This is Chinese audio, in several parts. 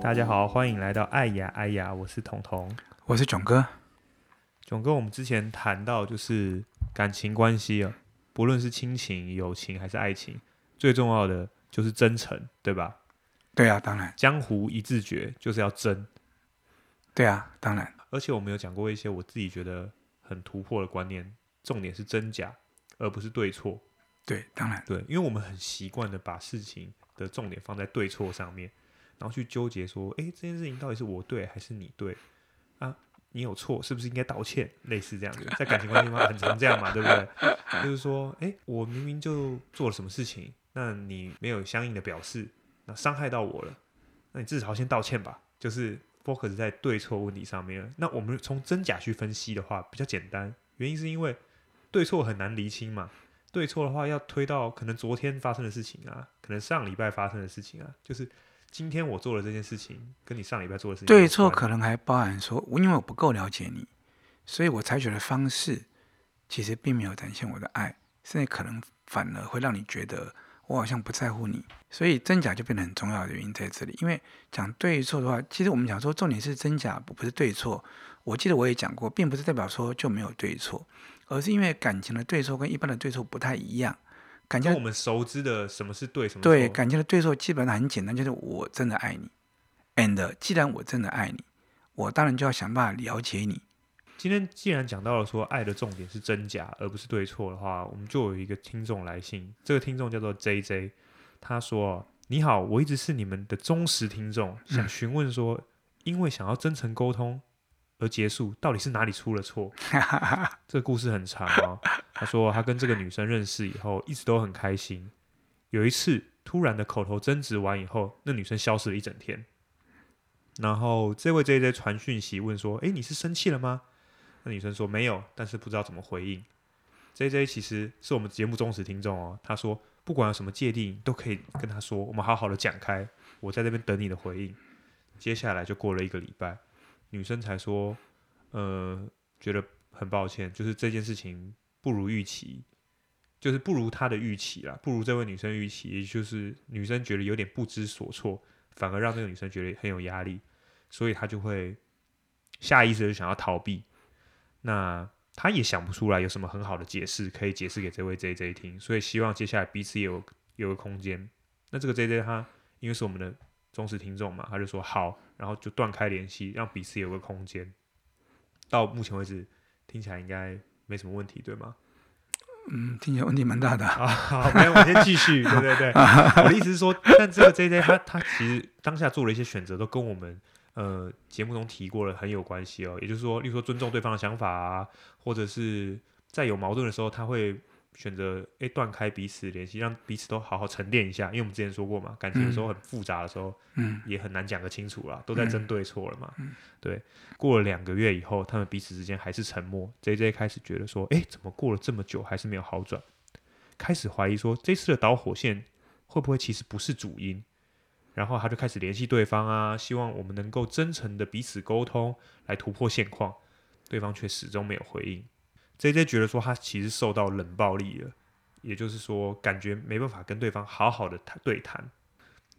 大家好，欢迎来到爱呀爱呀，我是彤彤，我是囧哥。囧哥，我们之前谈到就是感情关系啊，不论是亲情、友情还是爱情，最重要的就是真诚，对吧？对啊，当然。江湖一字诀就是要真。对啊，当然。而且我们有讲过一些我自己觉得很突破的观念，重点是真假，而不是对错。对，当然。对，因为我们很习惯的把事情的重点放在对错上面。然后去纠结说，哎，这件事情到底是我对还是你对啊？你有错，是不是应该道歉？类似这样子，在感情关系方很常这样嘛，对不对？就是说，哎，我明明就做了什么事情，那你没有相应的表示，那伤害到我了，那你至少先道歉吧。就是 focus 在对错问题上面。那我们从真假去分析的话，比较简单，原因是因为对错很难厘清嘛。对错的话，要推到可能昨天发生的事情啊，可能上礼拜发生的事情啊，就是。今天我做了这件事情，跟你上礼拜做的事情对错，可能还包含说，因为我不够了解你，所以我采取的方式其实并没有展现我的爱，甚至可能反而会让你觉得我好像不在乎你，所以真假就变得很重要的原因在这里。因为讲对错的话，其实我们讲说重点是真假，不是对错。我记得我也讲过，并不是代表说就没有对错，而是因为感情的对错跟一般的对错不太一样。感情我们熟知的什么是对，什么对，感情的对错基本上很简单，就是我真的爱你，and 既然我真的爱你，我当然就要想办法了解你。今天既然讲到了说爱的重点是真假，而不是对错的话，我们就有一个听众来信，这个听众叫做 JJ，他说：“你好，我一直是你们的忠实听众，想询问说，嗯、因为想要真诚沟通。”而结束，到底是哪里出了错？这个故事很长哦。他说他跟这个女生认识以后，一直都很开心。有一次突然的口头争执完以后，那女生消失了一整天。然后这位 JJ 传讯息问说：“诶，你是生气了吗？”那女生说：“没有，但是不知道怎么回应。”JJ 其实是我们节目忠实听众哦。他说：“不管有什么芥蒂，都可以跟他说，我们好好的讲开。我在这边等你的回应。”接下来就过了一个礼拜。女生才说，呃，觉得很抱歉，就是这件事情不如预期，就是不如她的预期啦，不如这位女生预期，也就是女生觉得有点不知所措，反而让这个女生觉得很有压力，所以她就会下意识的想要逃避。那他也想不出来有什么很好的解释可以解释给这位 JJ 听，所以希望接下来彼此也有有个空间。那这个 JJ 他因为是我们的忠实听众嘛，他就说好。然后就断开联系，让彼此有个空间。到目前为止，听起来应该没什么问题，对吗？嗯，听起来问题蛮大的。啊，好，没有，我先继续。对对对，我的意思是说，但这个 JJ 他他其实当下做了一些选择，都跟我们呃节目中提过了很有关系哦。也就是说，例如说尊重对方的想法啊，或者是在有矛盾的时候，他会。选择诶断开彼此联系，让彼此都好好沉淀一下。因为我们之前说过嘛，感情有时候很复杂的时候，嗯，也很难讲得清楚啦，都在争对错了嘛。嗯，对。过了两个月以后，他们彼此之间还是沉默。JJ 开始觉得说，诶，怎么过了这么久还是没有好转？开始怀疑说，这次的导火线会不会其实不是主因？然后他就开始联系对方啊，希望我们能够真诚的彼此沟通，来突破现况。对方却始终没有回应。JJ 觉得说他其实受到冷暴力了，也就是说感觉没办法跟对方好好的谈对谈。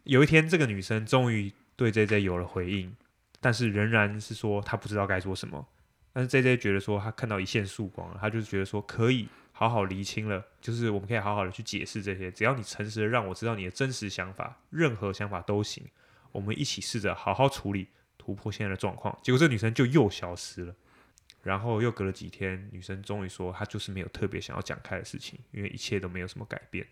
有一天，这个女生终于对 JJ 有了回应，但是仍然是说她不知道该说什么。但是 JJ 觉得说他看到一线曙光了，他就是觉得说可以好好厘清了，就是我们可以好好的去解释这些，只要你诚实的让我知道你的真实想法，任何想法都行，我们一起试着好好处理，突破现在的状况。结果这女生就又消失了。然后又隔了几天，女生终于说，她就是没有特别想要讲开的事情，因为一切都没有什么改变。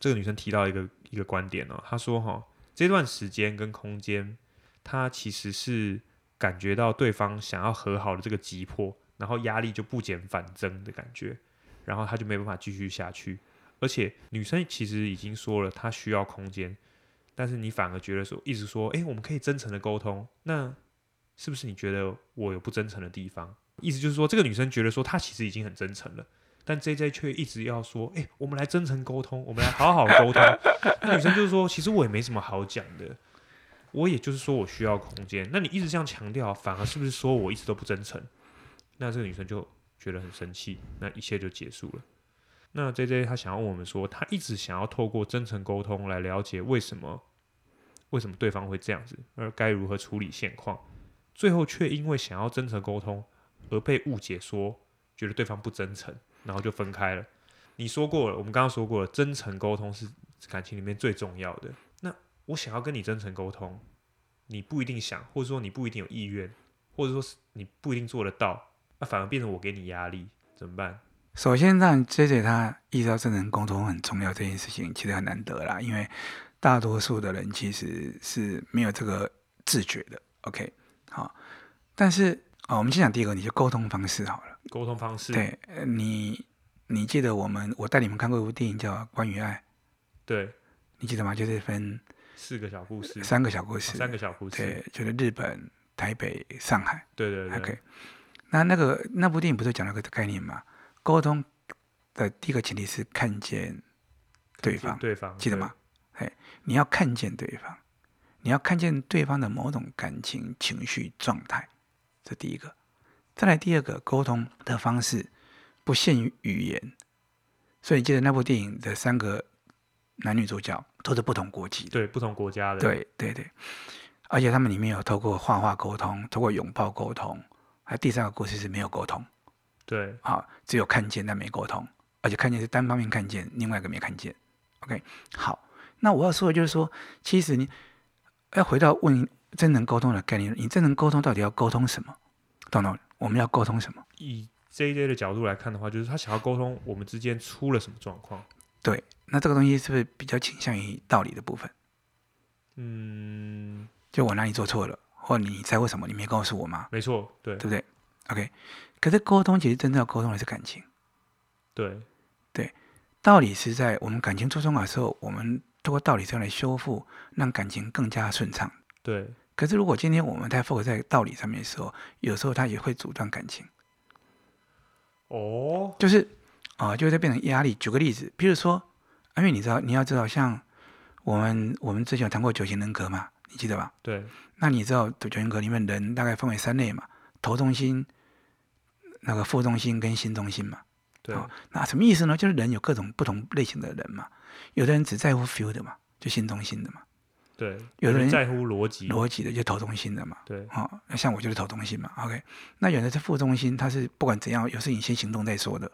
这个女生提到一个一个观点哦，她说哈，这段时间跟空间，她其实是感觉到对方想要和好的这个急迫，然后压力就不减反增的感觉，然后他就没办法继续下去。而且女生其实已经说了，她需要空间，但是你反而觉得说，一直说，诶，我们可以真诚的沟通，那是不是你觉得我有不真诚的地方？意思就是说，这个女生觉得说她其实已经很真诚了，但 JJ 却一直要说：“哎、欸，我们来真诚沟通，我们来好好沟通。”那女生就是说：“其实我也没什么好讲的，我也就是说我需要空间。”那你一直这样强调，反而是不是说我一直都不真诚？那这个女生就觉得很生气，那一切就结束了。那 JJ 他想要问我们说，他一直想要透过真诚沟通来了解为什么为什么对方会这样子，而该如何处理现况，最后却因为想要真诚沟通而被误解说觉得对方不真诚，然后就分开了。你说过了，我们刚刚说过了，真诚沟通是感情里面最重要的。那我想要跟你真诚沟通，你不一定想，或者说你不一定有意愿，或者说是你不一定做得到，那反而变成我给你压力，怎么办？首先，让 JJ 他意识到真诚沟通很重要这件事情，其实很难得啦。因为大多数的人其实是没有这个自觉的。OK，好，但是啊、哦，我们先讲第一个，你就沟通方式好了。沟通方式，对，你你记得我们我带你们看过一部电影叫《关于爱》，对，你记得吗？就是分四个小故事，三个小故事，哦、三个小故事，对，就是日本、台北、上海。对对对。OK，那那个那部电影不是讲了个概念吗？沟通的第一个前提是看见对方，对方记得吗？嘿，你要看见对方，你要看见对方的某种感情、情绪状态，这第一个。再来第二个，沟通的方式不限于语言，所以你记得那部电影的三个男女主角都是不同国籍，对，不同国家的，对对对，而且他们里面有透过画画沟通，透过拥抱沟通，还有第三个故事是没有沟通。对，好，只有看见但没沟通，而且看见是单方面看见，另外一个没看见。OK，好，那我要说的就是说，其实你要回到问真能沟通的概念，你真能沟通到底要沟通什么？懂懂？我们要沟通什么？以 JJ 的角度来看的话，就是他想要沟通我们之间出了什么状况。对，那这个东西是不是比较倾向于道理的部分？嗯，就我哪里做错了，或你在乎什么，你没告诉我吗？没错，对，对不对？OK。可是沟通其实真正要沟通的是感情，对对，道理是在我们感情出状况的时候，我们通过道理这样来修复，让感情更加顺畅。对。可是如果今天我们太 focus 在道理上面的时候，有时候它也会阻断感情。哦，就是啊、呃，就会再变成压力。举个例子，比如说，因为你知道，你要知道，像我们我们之前有谈过九型人格嘛，你记得吧？对。那你知道九型人格里面人大概分为三类嘛？头中心。那个副中心跟心中心嘛，对、哦，那什么意思呢？就是人有各种不同类型的人嘛，有的人只在乎 feel 的嘛，就心中心的嘛，对，有的人在乎逻辑，逻辑的就头中心的嘛，对，哦，像我就是头中心嘛，OK，那有的是副中心，他是不管怎样，有事情先行动再说的，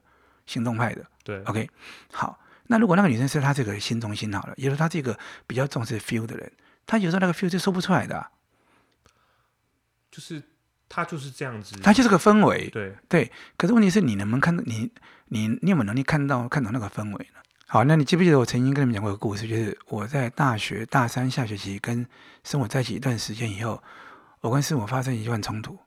行动派的，对，OK，好，那如果那个女生是她这个心中心好了，也就是她这个比较重视 feel 的人，她有时候那个 feel 就说不出来的、啊，就是。他就是这样子，他就是个氛围，对对。可是问题是你能不能看到你你你有没有能力看到看懂那个氛围呢？好，那你记不记得我曾经跟你们讲过一个故事，就是我在大学大三下学期跟生活在一起一段时间以后，我跟师母发生一段冲突。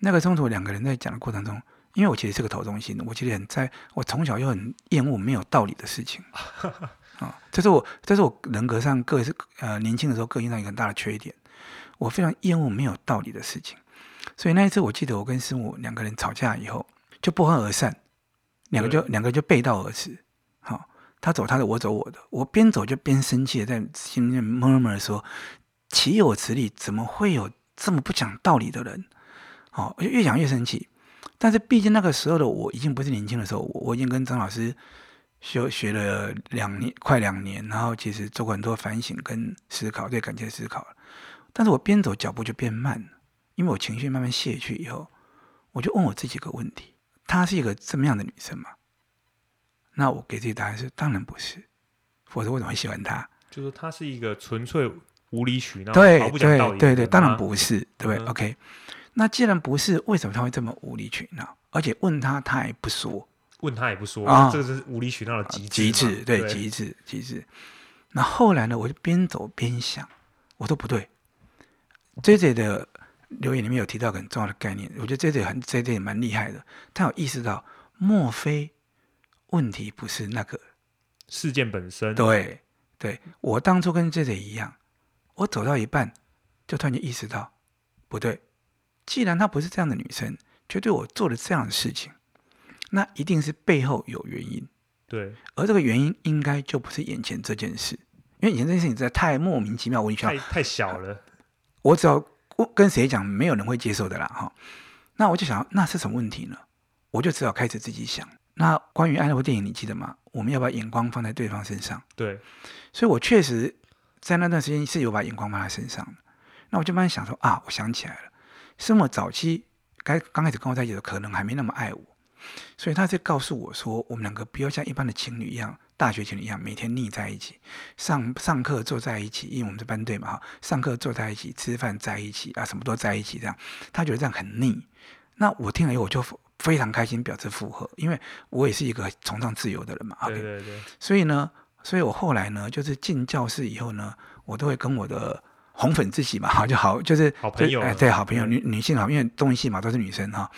那个冲突两个人在讲的过程中，因为我其实是个头中心，我其实很在，我从小又很厌恶没有道理的事情 啊，这是我这是我人格上个是呃年轻的时候个性上一个很大的缺点，我非常厌恶没有道理的事情。所以那一次，我记得我跟师母两个人吵架以后，就不欢而散，两个就两个就背道而驰。好，他走他的，我走我的。我边走就边生气的在心里面默默的说：“岂有此理！怎么会有这么不讲道理的人？”哦，我就越讲越生气。但是毕竟那个时候的我已经不是年轻的时候，我已经跟张老师学学了两年，快两年，然后其实做过很多反省跟思考，对感情的思考。但是我边走脚步就变慢了。因为我情绪慢慢泄去以后，我就问我自己一个问题：她是一个这么样的女生吗？那我给自己答案是：当然不是，否则我怎么会喜欢她？就是她是一个纯粹无理取闹、对对对对，当然不是，对不对、嗯、？OK，那既然不是，为什么她会这么无理取闹？而且问她，她也不说，问他也不说，啊、这个是无理取闹的极致，极致，对，极致，极致。那后来呢？我就边走边想，我说不对，JJ 的。留言里面有提到很重要的概念，我觉得 J J 很 J J 也蛮厉害的。他有意识到，莫非问题不是那个事件本身？对，对我当初跟 J J 一样，我走到一半就突然间意识到，不对，既然她不是这样的女生，却对我做了这样的事情，那一定是背后有原因。对，而这个原因应该就不是眼前这件事，因为眼前这件事情实在太莫名其妙，无理取闹，太太小了。我只要。跟谁讲，没有人会接受的啦，哈。那我就想，那是什么问题呢？我就只好开始自己想。那关于爱那部电影，你记得吗？我们要把眼光放在对方身上。对，所以我确实在那段时间是有把眼光放在身上。那我就慢慢想说啊，我想起来了，是我早期该刚开始跟我在一起的，可能还没那么爱我，所以他在告诉我说，我们两个不要像一般的情侣一样，大学情侣一样，每天腻在一起，上上课坐在一起，因为我们是班队嘛哈，上课坐在一起，吃饭在一起啊，什么都在一起这样，他觉得这样很腻。那我听了以后，我就非常开心，表示附和，因为我也是一个崇尚自由的人嘛。对对对。所以呢，所以我后来呢，就是进教室以后呢，我都会跟我的。红粉知己嘛，好 就好，就是好朋友，哎，对，好朋友，女女性好，因为综艺系嘛，都是女生哈，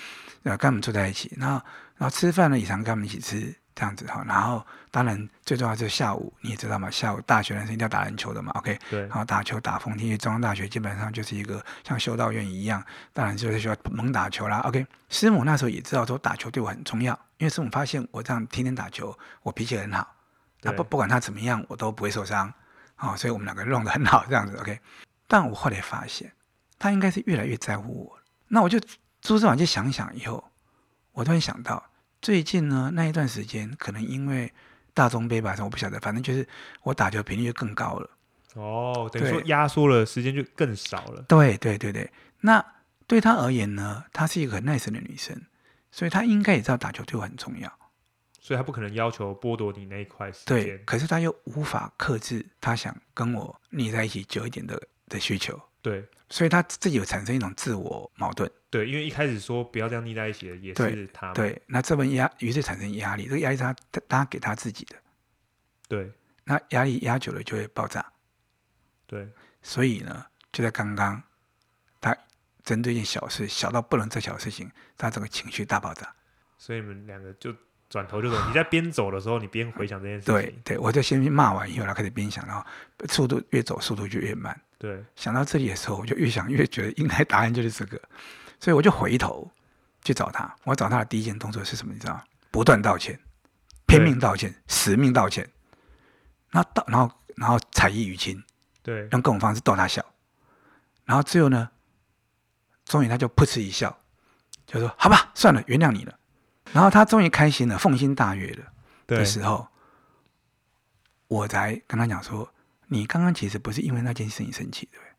呃，跟他们坐在一起，然后然后吃饭呢，也常跟他们一起吃这样子哈，然后当然最重要就是下午，你也知道嘛，下午大学男生一定要打篮球的嘛，OK，对，然后打球打疯，因为中央大学基本上就是一个像修道院一样，当然就是需要猛打球啦，OK，师母那时候也知道说打球对我很重要，因为师母发现我这样天天打球，我脾气很好，那不不管他怎么样，我都不会受伤，哦，所以我们两个弄得很好这样子，OK。但我后来发现，他应该是越来越在乎我。那我就朱之晚就想想以后，我突然想到，最近呢那一段时间，可能因为大中杯吧，我不晓得，反正就是我打球频率就更高了。哦，等于说压缩了时间就更少了。对对对对，那对他而言呢，她是一个很 nice 的女生，所以她应该也知道打球对我很重要。所以他不可能要求剥夺你那一块时间。对，可是他又无法克制，他想跟我腻在一起久一点的。的需求，对，所以他自己有产生一种自我矛盾，对，因为一开始说不要这样腻在一起的也是他，对，那这份压，于是产生压力，这个压力是他他给他自己的，对，那压力压久了就会爆炸，对，所以呢，就在刚刚，他针对一件小事，小到不能再小的事情，他整个情绪大爆炸，所以你们两个就。转头就走。你在边走的时候，你边回想这件事情。对对，我就先骂完以后，然后开始边想，然后速度越走，速度就越慢。对，想到这里的时候，我就越想越觉得应该答案就是这个，所以我就回头去找他。我找他的第一件动作是什么？你知道吗？不断道歉，拼命道歉，死命道歉。那道，然后然后彩衣娱亲，对，用各种方式逗他笑。然后最后呢，终于他就噗嗤一笑，就说：“好吧，算了，原谅你了。”然后他终于开心了，奉心大悦了的时候，我才跟他讲说：“你刚刚其实不是因为那件事情生气，对不对？”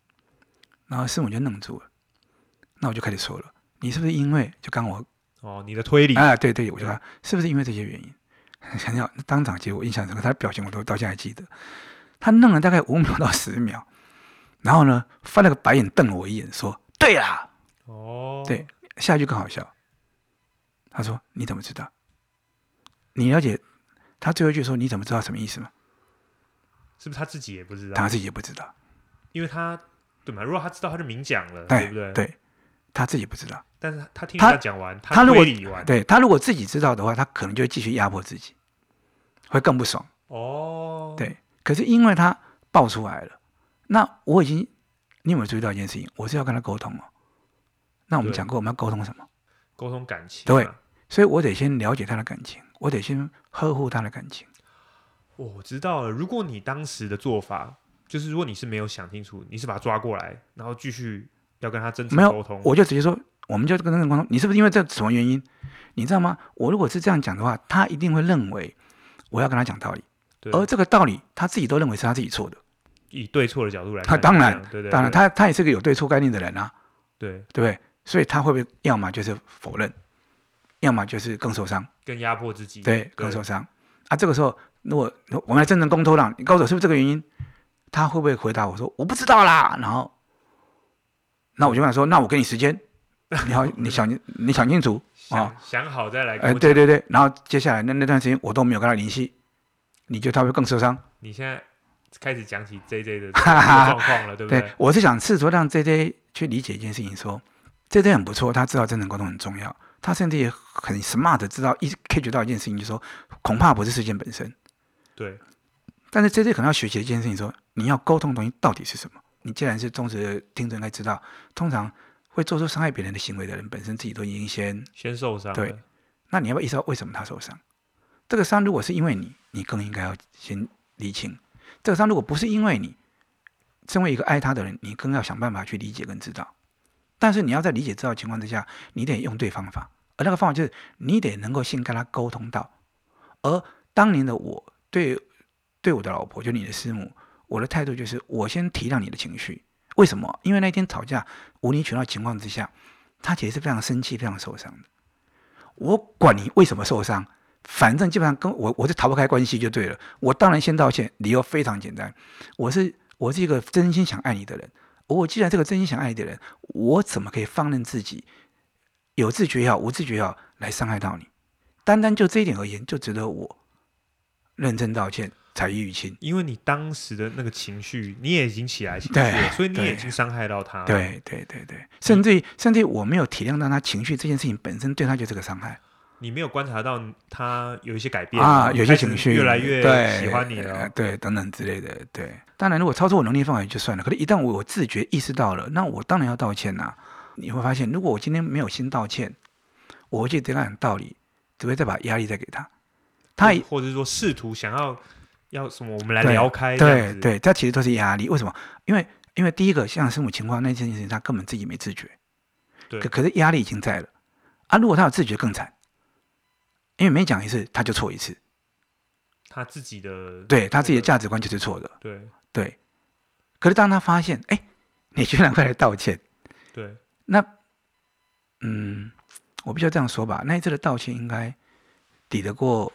然后师母就愣住了。那我就开始说了：“你是不是因为就刚我哦，你的推理啊？对对，我就说是不是因为这些原因？想要当场，其实我印象深刻，他的表情我都到现在还记得。他愣了大概五秒到十秒，然后呢，翻了个白眼瞪了我一眼，说：‘对啦。’哦，对，下一句更好笑。”他说：“你怎么知道？你了解他最后一句说你怎么知道什么意思吗？是不是他自己也不知道？他自己也不知道，因为他对嘛？如果他知道，他就明讲了，对，对不对？对，他自己不知道。但是他听他讲完，他，他如果对他如果自己知道的话，他可能就会继续压迫自己，会更不爽。哦，对。可是因为他爆出来了，那我已经，你有没有注意到一件事情？我是要跟他沟通哦。那我们讲过，我们要沟通什么？沟通感情，对，所以我得先了解他的感情，我得先呵护他的感情。哦，我知道了。如果你当时的做法，就是如果你是没有想清楚，你是把他抓过来，然后继续要跟他真诚沟通，我就直接说，我们就跟真诚沟通。你是不是因为这什么原因？你知道吗？我如果是这样讲的话，他一定会认为我要跟他讲道理，而这个道理他自己都认为是他自己错的。以对错的角度来看，他当然，对对对，当然，他他也是个有对错概念的人啊，对对不对？所以他会不会要么就是否认，要么就是更受伤，更压迫自己，对，更受伤。啊，这个时候，如果我们来真正沟通了，你告诉我是不是这个原因？他会不会回答我说我不知道啦？然后，那我就跟他说，那我给你时间，你好，你想你想清楚 啊，想好再来。哎，对对对，然后接下来那那段时间我都没有跟他联系，你觉得他会更受伤？你现在开始讲起 J J 的 状况了，对不对？对，我是想试图让 J J 去理解一件事情，说。J J 很不错，他知道真诚沟通很重要，他甚至也很 smart 知道一 catch 到一件事情，就是说恐怕不是事件本身。对。但是 J J 可能要学习的一件事情，说你要沟通的东西到底是什么？你既然是忠实的听众，应该知道，通常会做出伤害别人的行为的人，本身自己都已经先先受伤。对。那你要不要意识到为什么他受伤？这个伤如果是因为你，你更应该要先理清。这个伤如果不是因为你，身为一个爱他的人，你更要想办法去理解跟知道。但是你要在理解知道情况之下，你得用对方法，而那个方法就是你得能够先跟他沟通到。而当年的我对对我的老婆，就你的师母，我的态度就是我先体谅你的情绪。为什么？因为那天吵架无理取闹情况之下，他其实是非常生气、非常受伤的。我管你为什么受伤，反正基本上跟我我是逃不开关系就对了。我当然先道歉，理由非常简单，我是我是一个真心想爱你的人。我既然这个真心想爱你的人，我怎么可以放任自己有自觉也好、无自觉也好来伤害到你？单单就这一点而言，就值得我认真道歉。才艺于亲，因为你当时的那个情绪，你也已经起来情绪了，所以你也已经伤害到他。对对对对，甚至于甚至于我没有体谅到他情绪这件事情本身对他就是个伤害。你没有观察到他有一些改变啊，有些情绪越来越喜欢你了，对，对等等之类的。对，当然如果超出我能力范围就算了，可是，一旦我有自觉意识到了，那我当然要道歉呐、啊。你会发现，如果我今天没有先道歉，我会去跟他讲道理，只会再把压力再给他。他或者说试图想要。要什么？我们来聊开。对对，这其实都是压力。为什么？因为因为第一个像生母情况那件事情，他根本自己没自觉。对。可可是压力已经在了啊！如果他有自觉更惨，因为每讲一次他就错一次。他自己的对他自己的价值观就是错的。对对。可是当他发现，哎，你居然会来道歉。对。那嗯，我必须要这样说吧。那一次的道歉应该抵得过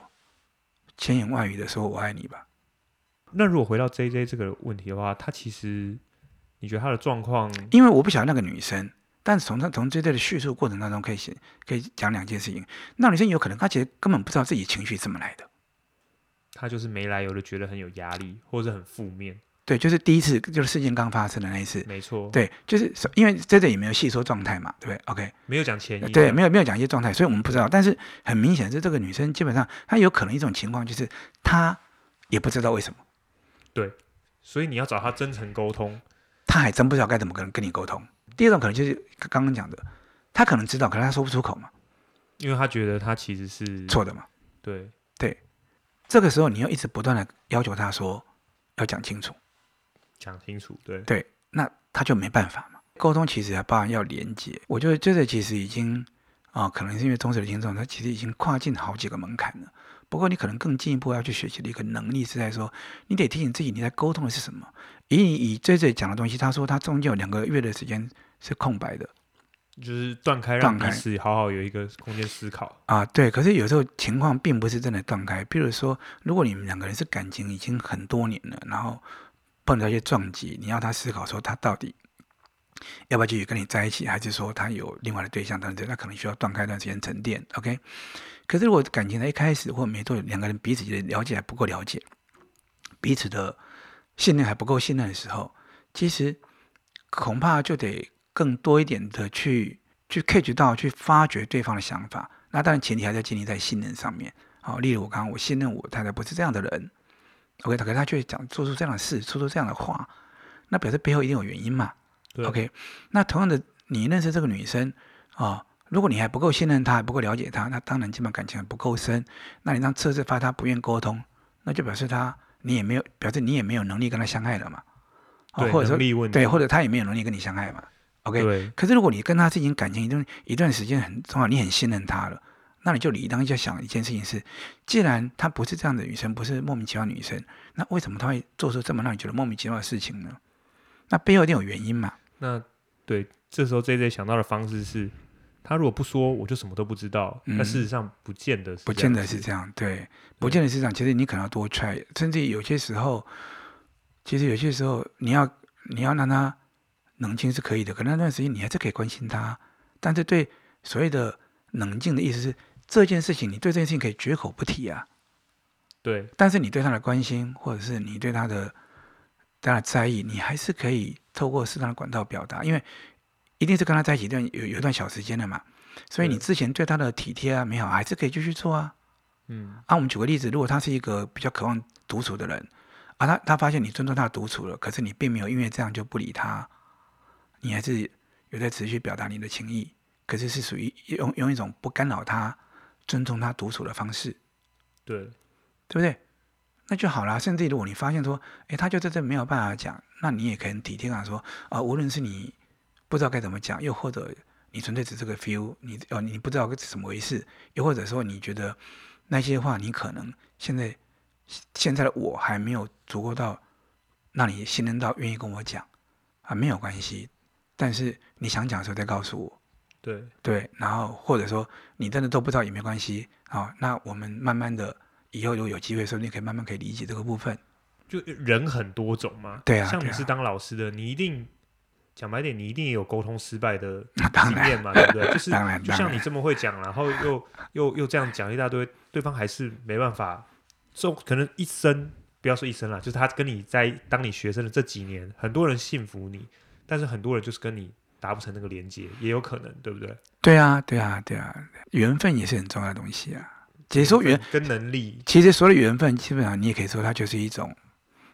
千言万语的说“我爱你”吧。那如果回到 J J 这个问题的话，他其实你觉得他的状况？因为我不晓得那个女生，但是从他从这对的叙述过程当中可以写，可以讲两件事情。那女生有可能她其实根本不知道自己情绪怎么来的，她就是没来由的觉得很有压力，或者很负面。对，就是第一次就是事件刚发生的那一次，没错。对，就是因为 J J 也没有细说状态嘛，对不对？OK，没有讲前因，对，没有没有讲一些状态，所以我们不知道。但是很明显是这个女生基本上她有可能一种情况就是她也不知道为什么。对，所以你要找她真诚沟通，她还真不知道该怎么跟跟你沟通。第二种可能就是刚刚讲的，他可能知道，可能他说不出口嘛，因为他觉得他其实是错的嘛。对对，这个时候你要一直不断的要求他说要讲清楚，讲清楚，对对，那他就没办法嘛。沟通其实还包含要连接，我觉得这个其实已经啊、哦，可能是因为忠实的听众，他其实已经跨进好几个门槛了。不过，你可能更进一步要去学习的一个能力是在说，你得提醒自己你在沟通的是什么。以你以 J J 讲的东西，他说他中间有两个月的时间是空白的，就是断开，让彼此好好有一个空间思考啊。对，可是有时候情况并不是真的断开。比如说，如果你们两个人是感情已经很多年了，然后碰到一些撞击，你要他思考说他到底要不要继续跟你在一起，还是说他有另外的对象等等，那可能需要断开一段时间沉淀。OK。可是，如果感情在一开始或没多久，两个人彼此的了解还不够了解，彼此的信任还不够信任的时候，其实恐怕就得更多一点的去去 catch 到、去发掘对方的想法。那当然，前提还在建立在信任上面。好，例如我刚刚我信任我太太不是这样的人，OK，可是他却讲做出这样的事，说出这样的话，那表示背后一定有原因嘛？OK，那同样的，你认识这个女生啊？哦如果你还不够信任她，还不够了解她，那当然基本感情还不够深。那你让测试发她不愿沟通，那就表示她你也没有表示你也没有能力跟她相爱了嘛？对，或者说。对，或者她也没有能力跟你相爱嘛？OK。对。可是如果你跟他是已经感情一段一段时间很重要，你很信任他了，那你就理当就想一件事情是：既然他不是这样的女生，不是莫名其妙的女生，那为什么她会做出这么让你觉得莫名其妙的事情呢？那背后一定有原因嘛？那对，这时候 JJ 想到的方式是。他如果不说，我就什么都不知道。那、嗯、事实上不见得是，不见得是这样。对，不见得是这样。其实你可能要多 try，甚至有些时候，其实有些时候你要你要让他冷静是可以的。可能那段时间你还是可以关心他，但是对所谓的冷静的意思是，这件事情你对这件事情可以绝口不提啊。对。但是你对他的关心，或者是你对他的对他的在意，你还是可以透过适当的管道表达，因为。一定是跟他在一起一段有有一段小时间的嘛，所以你之前对他的体贴啊、美好还是可以继续做啊。嗯，啊，我们举个例子，如果他是一个比较渴望独处的人，啊，他他发现你尊重他的独处了，可是你并没有因为这样就不理他，你还是有在持续表达你的情意，可是是属于用用一种不干扰他、尊重他独处的方式，对，对不对？那就好了。甚至如果你发现说，哎，他就在这没有办法讲，那你也可以体贴他说，啊，无论是你。不知道该怎么讲，又或者你纯粹只是个 feel，你哦你不知道是怎么回事，又或者说你觉得那些话你可能现在现在的我还没有足够到让你信任到愿意跟我讲啊，没有关系，但是你想讲的时候再告诉我，对对，然后或者说你真的都不知道也没关系啊，那我们慢慢的以后如果有机会的时候，你可以慢慢可以理解这个部分。就人很多种嘛，对啊，像你是当老师的，你一定。讲白点，你一定也有沟通失败的 经验嘛，对不对？就是当然就像你这么会讲，然后又 又又这样讲一大堆，对方还是没办法。就可能一生不要说一生了，就是他跟你在当你学生的这几年，很多人信服你，但是很多人就是跟你达不成那个连接，也有可能，对不对？对啊，对啊，对啊，缘分也是很重要的东西啊。其实说缘跟能力，其实所有的缘分，基本上你也可以说它就是一种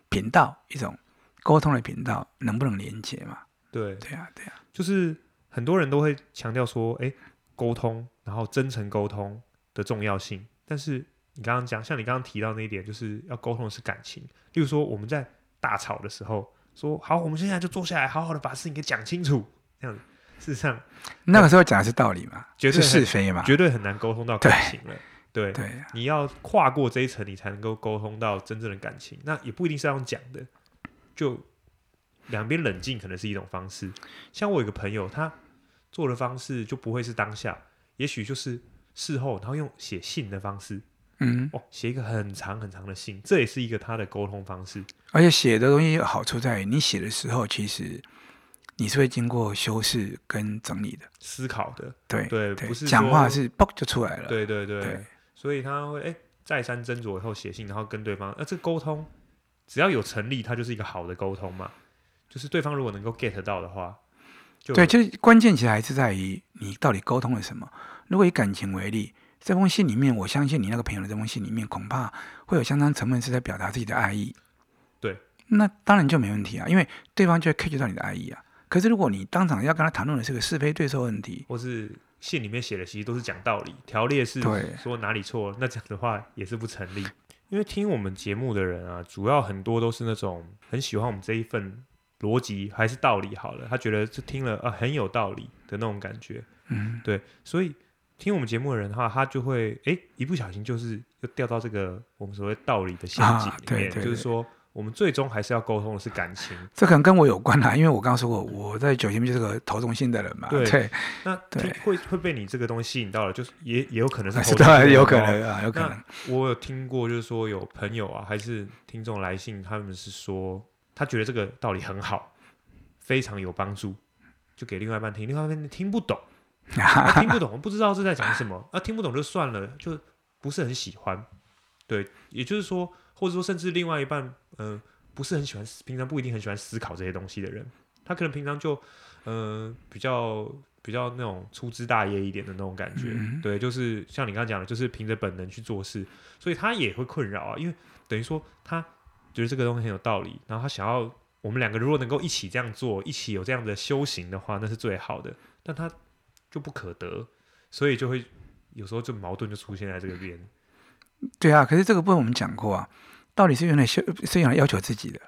频道，一种沟通的频道，能不能连接嘛？对对啊，对啊，就是很多人都会强调说，哎，沟通，然后真诚沟通的重要性。但是你刚刚讲，像你刚刚提到那一点，就是要沟通的是感情。例如说，我们在大吵的时候，说好，我们现在就坐下来，好好的把事情给讲清楚。这样子，事实上，那个时候讲的是道理嘛，绝对是是非嘛，绝对很难沟通到感情了。对你要跨过这一层，你才能够沟通到真正的感情。那也不一定是这样讲的，就。两边冷静可能是一种方式，像我有个朋友，他做的方式就不会是当下，也许就是事后，然后用写信的方式，嗯，哦，写一个很长很长的信，这也是一个他的沟通方式。而且写的东西有好处在于，你写的时候其实你是会经过修饰跟整理的，思考的，对对，不是讲话是嘣就出来了，对对对，对所以他会哎再三斟酌以后写信，然后跟对方，那、啊、这沟通只要有成立，它就是一个好的沟通嘛。就是对方如果能够 get 到的话，就对，就是关键其实还是在于你到底沟通了什么。如果以感情为例，这封信里面，我相信你那个朋友的这封信里面，恐怕会有相当成分是在表达自己的爱意。对，那当然就没问题啊，因为对方就会 catch 到你的爱意啊。可是如果你当场要跟他谈论的是个是非对错问题，或是信里面写的其实都是讲道理，条列是说哪里错，那这样的话也是不成立。因为听我们节目的人啊，主要很多都是那种很喜欢我们这一份。逻辑还是道理好了，他觉得这听了啊很有道理的那种感觉，嗯，对，所以听我们节目的人的话，他就会哎一不小心就是又掉到这个我们所谓道理的陷阱里面，啊、对对对，就是说我们最终还是要沟通的是感情，这可能跟我有关啦，因为我刚刚说过我在九型就是个投中心的人嘛，对，对那对会会被你这个东西吸引到了，就是也也有可能是投中心，有可能啊，有可能。我有听过，就是说有朋友啊，还是听众来信，他们是说。他觉得这个道理很好，非常有帮助，就给另外一半听，另外一半听不懂，啊、听不懂，不知道是在讲什么，啊，听不懂就算了，就不是很喜欢。对，也就是说，或者说，甚至另外一半，嗯、呃，不是很喜欢，平常不一定很喜欢思考这些东西的人，他可能平常就，嗯、呃，比较比较那种粗枝大叶一点的那种感觉。嗯、对，就是像你刚刚讲的，就是凭着本能去做事，所以他也会困扰啊，因为等于说他。觉得这个东西很有道理，然后他想要我们两个如果能够一起这样做，一起有这样的修行的话，那是最好的。但他就不可得，所以就会有时候就矛盾就出现在这个边。对啊，可是这个部分我们讲过啊，到底是用来修，是用来要求自己的。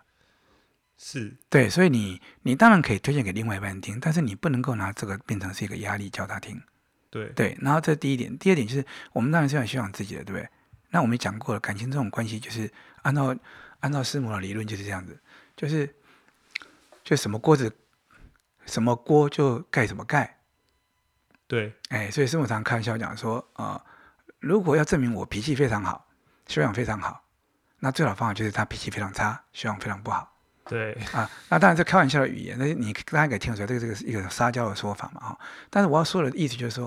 是对，所以你你当然可以推荐给另外一半听，但是你不能够拿这个变成是一个压力叫他听。对对，然后这是第一点，第二点就是我们当然是要修养自己的，对不对？那我们讲过了，感情这种关系就是按照。按照师母的理论就是这样子，就是就什么锅子，什么锅就盖什么盖。对，哎，所以师母常开玩笑讲说啊、呃，如果要证明我脾气非常好，修养非常好，那最好的方法就是他脾气非常差，修养非常不好。对啊，那当然是开玩笑的语言，那你大家可以听出来，这个这个是一个撒娇的说法嘛哈。但是我要说的意思就是说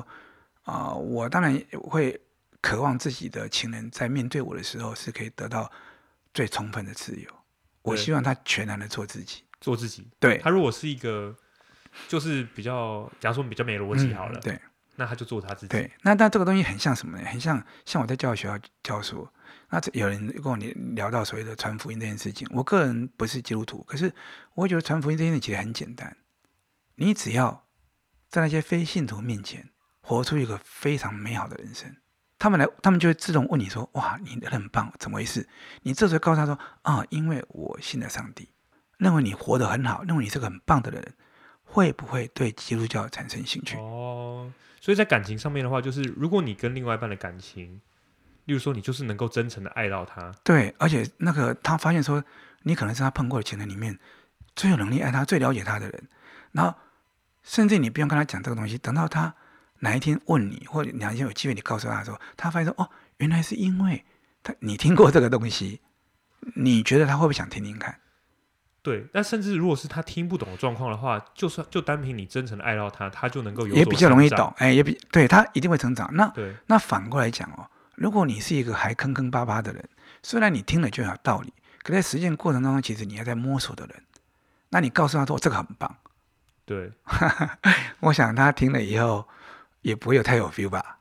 啊、呃，我当然会渴望自己的情人在面对我的时候是可以得到。最充分的自由，我希望他全然的做自己，做自己。对，他如果是一个，就是比较，假如说比较没逻辑好了，嗯，对，那他就做他自己。对，那但这个东西很像什么呢？很像像我在教育学校教书，那有人跟我聊到所谓的传福音这件事情。我个人不是基督徒，可是我会觉得传福音这件事情其实很简单，你只要在那些非信徒面前活出一个非常美好的人生。他们来，他们就会自动问你说：“哇，你人很棒，怎么回事？”你这时候告诉他说：“啊，因为我信了上帝，认为你活得很好，认为你是个很棒的人，会不会对基督教产生兴趣。哦，所以在感情上面的话，就是如果你跟另外一半的感情，例如说你就是能够真诚的爱到他，对，而且那个他发现说，你可能是他碰过的情人里面最有能力爱他、最了解他的人，然后甚至你不用跟他讲这个东西，等到他哪一天问你，或者哪一天有机会你告诉他的时候，他发现说，哦，原来是因为他你听过这个东西，你觉得他会不会想听听看？对，那甚至如果是他听不懂的状况的话，就算就单凭你真诚的爱到他，他就能够有也比较容易懂，哎，也比对他一定会成长。那对，那反过来讲哦，如果你是一个还坑坑巴巴的人，虽然你听了就有道理，可在实践过程当中，其实你还在摸索的人，那你告诉他说这个很棒，对，我想他听了以后也不会有太有 feel 吧？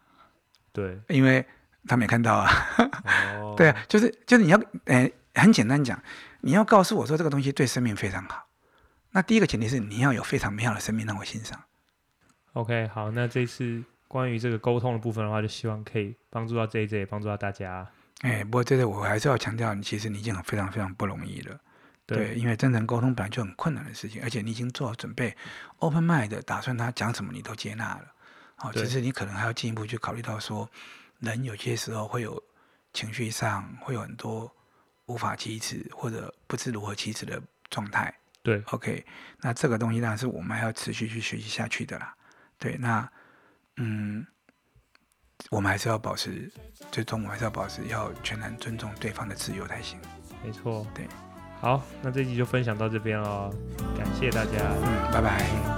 对，因为他没看到啊。哦，对啊，就是就是你要，哎，很简单讲。你要告诉我说这个东西对生命非常好，那第一个前提是你要有非常美好的生命让我欣赏。OK，好，那这次关于这个沟通的部分的话，就希望可以帮助到 JJ，帮助到大家。哎，不过这个我还是要强调，你其实你已经很非常非常不容易了。对，对，因为真诚沟通本来就很困难的事情，而且你已经做好准备，open mind，打算他讲什么你都接纳了。好，其实你可能还要进一步去考虑到说，人有些时候会有情绪上会有很多。无法启齿或者不知如何启齿的状态，对，OK，那这个东西当然是我们还要持续去学习下去的啦。对，那嗯，我们还是要保持，最终我们还是要保持要全然尊重对方的自由才行。没错，对，好，那这集就分享到这边喽，感谢大家，嗯，拜拜。